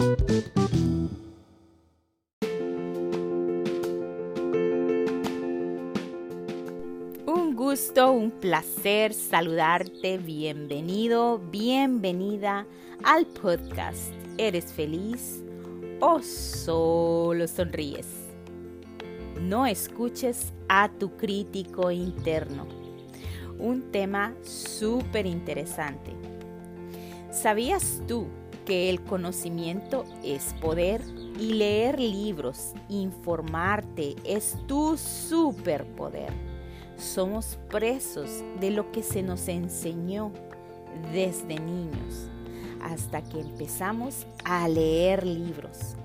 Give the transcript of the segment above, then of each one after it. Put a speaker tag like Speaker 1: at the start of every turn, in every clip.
Speaker 1: Un gusto, un placer saludarte. Bienvenido, bienvenida al podcast. ¿Eres feliz o solo sonríes? No escuches a tu crítico interno. Un tema súper interesante. ¿Sabías tú que el conocimiento es poder y leer libros, informarte es tu superpoder? Somos presos de lo que se nos enseñó desde niños hasta que empezamos a leer libros.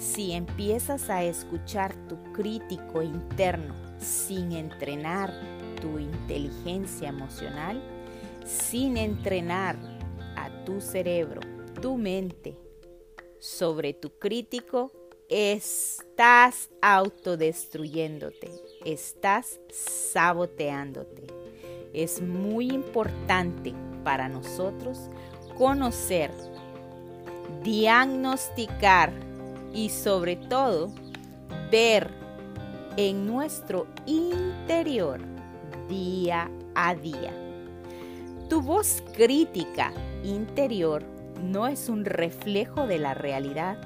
Speaker 1: Si empiezas a escuchar tu crítico interno sin entrenar tu inteligencia emocional, sin entrenar a tu cerebro, tu mente sobre tu crítico, estás autodestruyéndote, estás saboteándote. Es muy importante para nosotros conocer, diagnosticar y sobre todo ver en nuestro interior día a día. Tu voz crítica interior no es un reflejo de la realidad,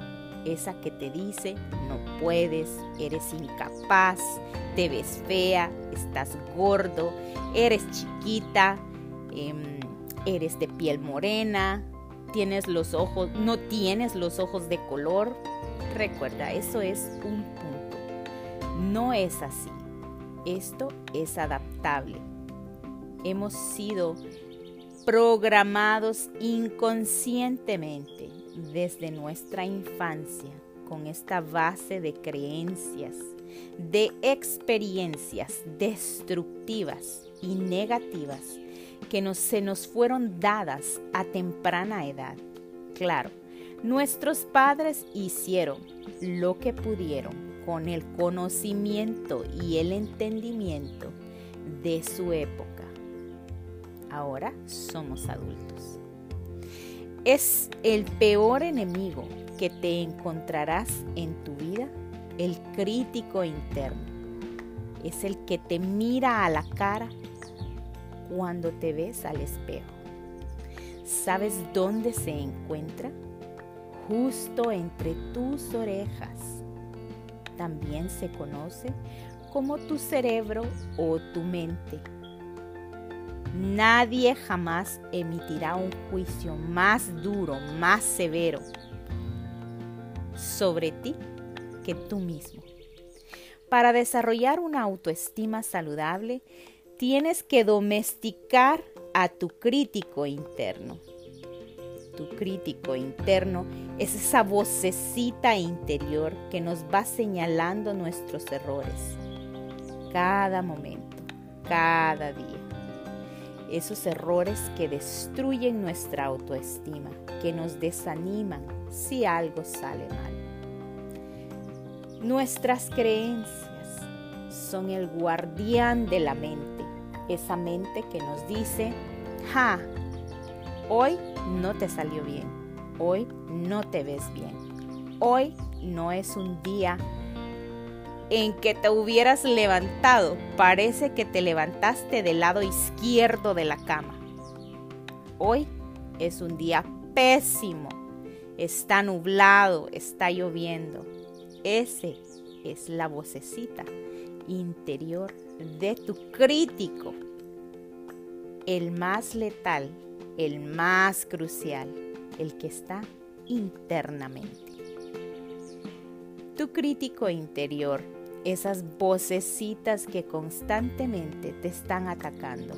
Speaker 1: esa que te dice no puedes, eres incapaz, te ves fea, estás gordo, eres chiquita, em, eres de piel morena, tienes los ojos, no tienes los ojos de color. Recuerda, eso es un punto. No es así. Esto es adaptable. Hemos sido programados inconscientemente desde nuestra infancia con esta base de creencias, de experiencias destructivas y negativas que se nos fueron dadas a temprana edad. Claro, nuestros padres hicieron lo que pudieron con el conocimiento y el entendimiento de su época. Ahora somos adultos. Es el peor enemigo que te encontrarás en tu vida, el crítico interno. Es el que te mira a la cara cuando te ves al espejo. ¿Sabes dónde se encuentra? Justo entre tus orejas. También se conoce como tu cerebro o tu mente. Nadie jamás emitirá un juicio más duro, más severo sobre ti que tú mismo. Para desarrollar una autoestima saludable, tienes que domesticar a tu crítico interno. Tu crítico interno es esa vocecita interior que nos va señalando nuestros errores cada momento, cada día. Esos errores que destruyen nuestra autoestima, que nos desaniman si algo sale mal. Nuestras creencias son el guardián de la mente esa mente que nos dice, ja, hoy no te salió bien, hoy no te ves bien, hoy no es un día en que te hubieras levantado, parece que te levantaste del lado izquierdo de la cama. Hoy es un día pésimo, está nublado, está lloviendo. Ese es la vocecita interior de tu crítico, el más letal, el más crucial, el que está internamente. Tu crítico interior, esas vocecitas que constantemente te están atacando.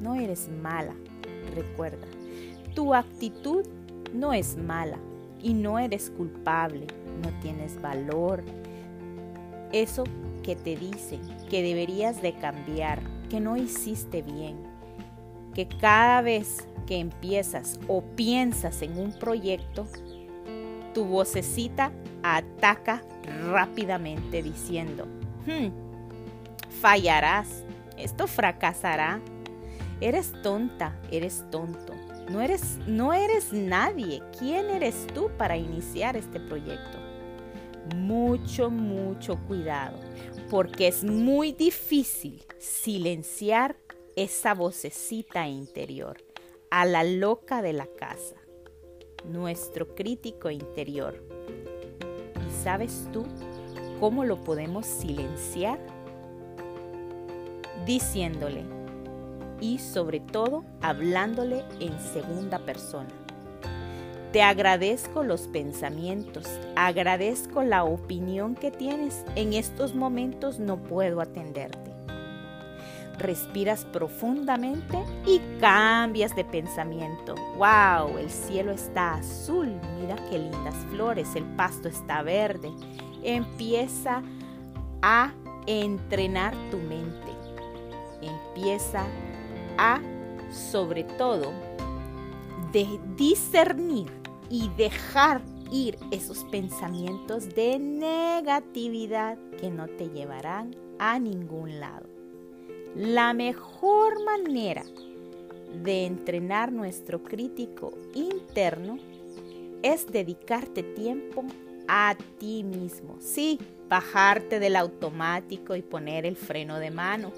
Speaker 1: No eres mala, recuerda. Tu actitud no es mala y no eres culpable, no tienes valor, eso que te dicen que deberías de cambiar, que no hiciste bien, que cada vez que empiezas o piensas en un proyecto, tu vocecita ataca rápidamente diciendo, hmm, fallarás, esto fracasará, eres tonta, eres tonto, No eres, no eres nadie. ¿Quién eres tú para iniciar este proyecto? Mucho, mucho cuidado, porque es muy difícil silenciar esa vocecita interior, a la loca de la casa, nuestro crítico interior. ¿Y sabes tú cómo lo podemos silenciar? Diciéndole, y sobre todo hablándole en segunda persona. Te agradezco los pensamientos, agradezco la opinión que tienes. En estos momentos no puedo atenderte. Respiras profundamente y cambias de pensamiento. ¡Wow! El cielo está azul. Mira qué lindas flores. El pasto está verde. Empieza a entrenar tu mente. Empieza a, sobre todo, de discernir y dejar ir esos pensamientos de negatividad que no te llevarán a ningún lado. La mejor manera de entrenar nuestro crítico interno es dedicarte tiempo a ti mismo. Sí, bajarte del automático y poner el freno de mano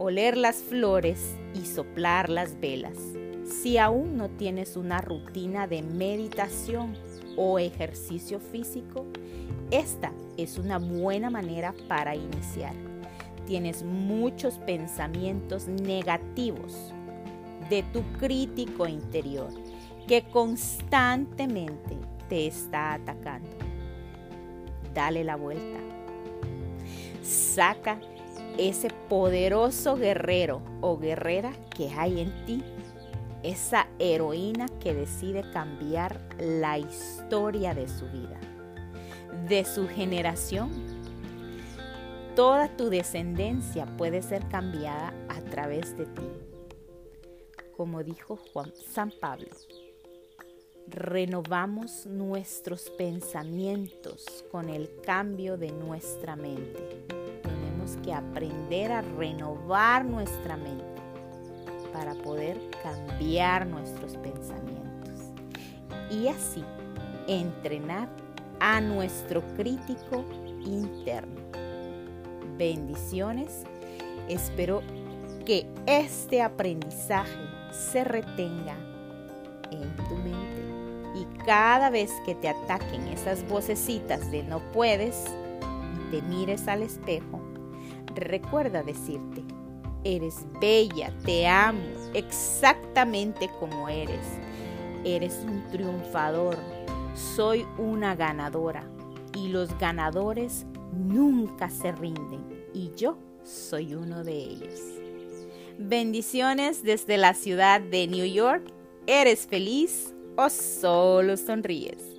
Speaker 1: oler las flores y soplar las velas. Si aún no tienes una rutina de meditación o ejercicio físico, esta es una buena manera para iniciar. Tienes muchos pensamientos negativos de tu crítico interior que constantemente te está atacando. Dale la vuelta. Saca ese poderoso guerrero o guerrera que hay en ti, esa heroína que decide cambiar la historia de su vida, de su generación. Toda tu descendencia puede ser cambiada a través de ti. Como dijo Juan San Pablo, renovamos nuestros pensamientos con el cambio de nuestra mente que aprender a renovar nuestra mente para poder cambiar nuestros pensamientos y así entrenar a nuestro crítico interno. Bendiciones. Espero que este aprendizaje se retenga en tu mente y cada vez que te ataquen esas vocecitas de no puedes y te mires al espejo, recuerda decirte, eres bella, te amo exactamente como eres. Eres un triunfador, soy una ganadora y los ganadores nunca se rinden y yo soy uno de ellos. Bendiciones desde la ciudad de New York. ¿Eres feliz o solo sonríes?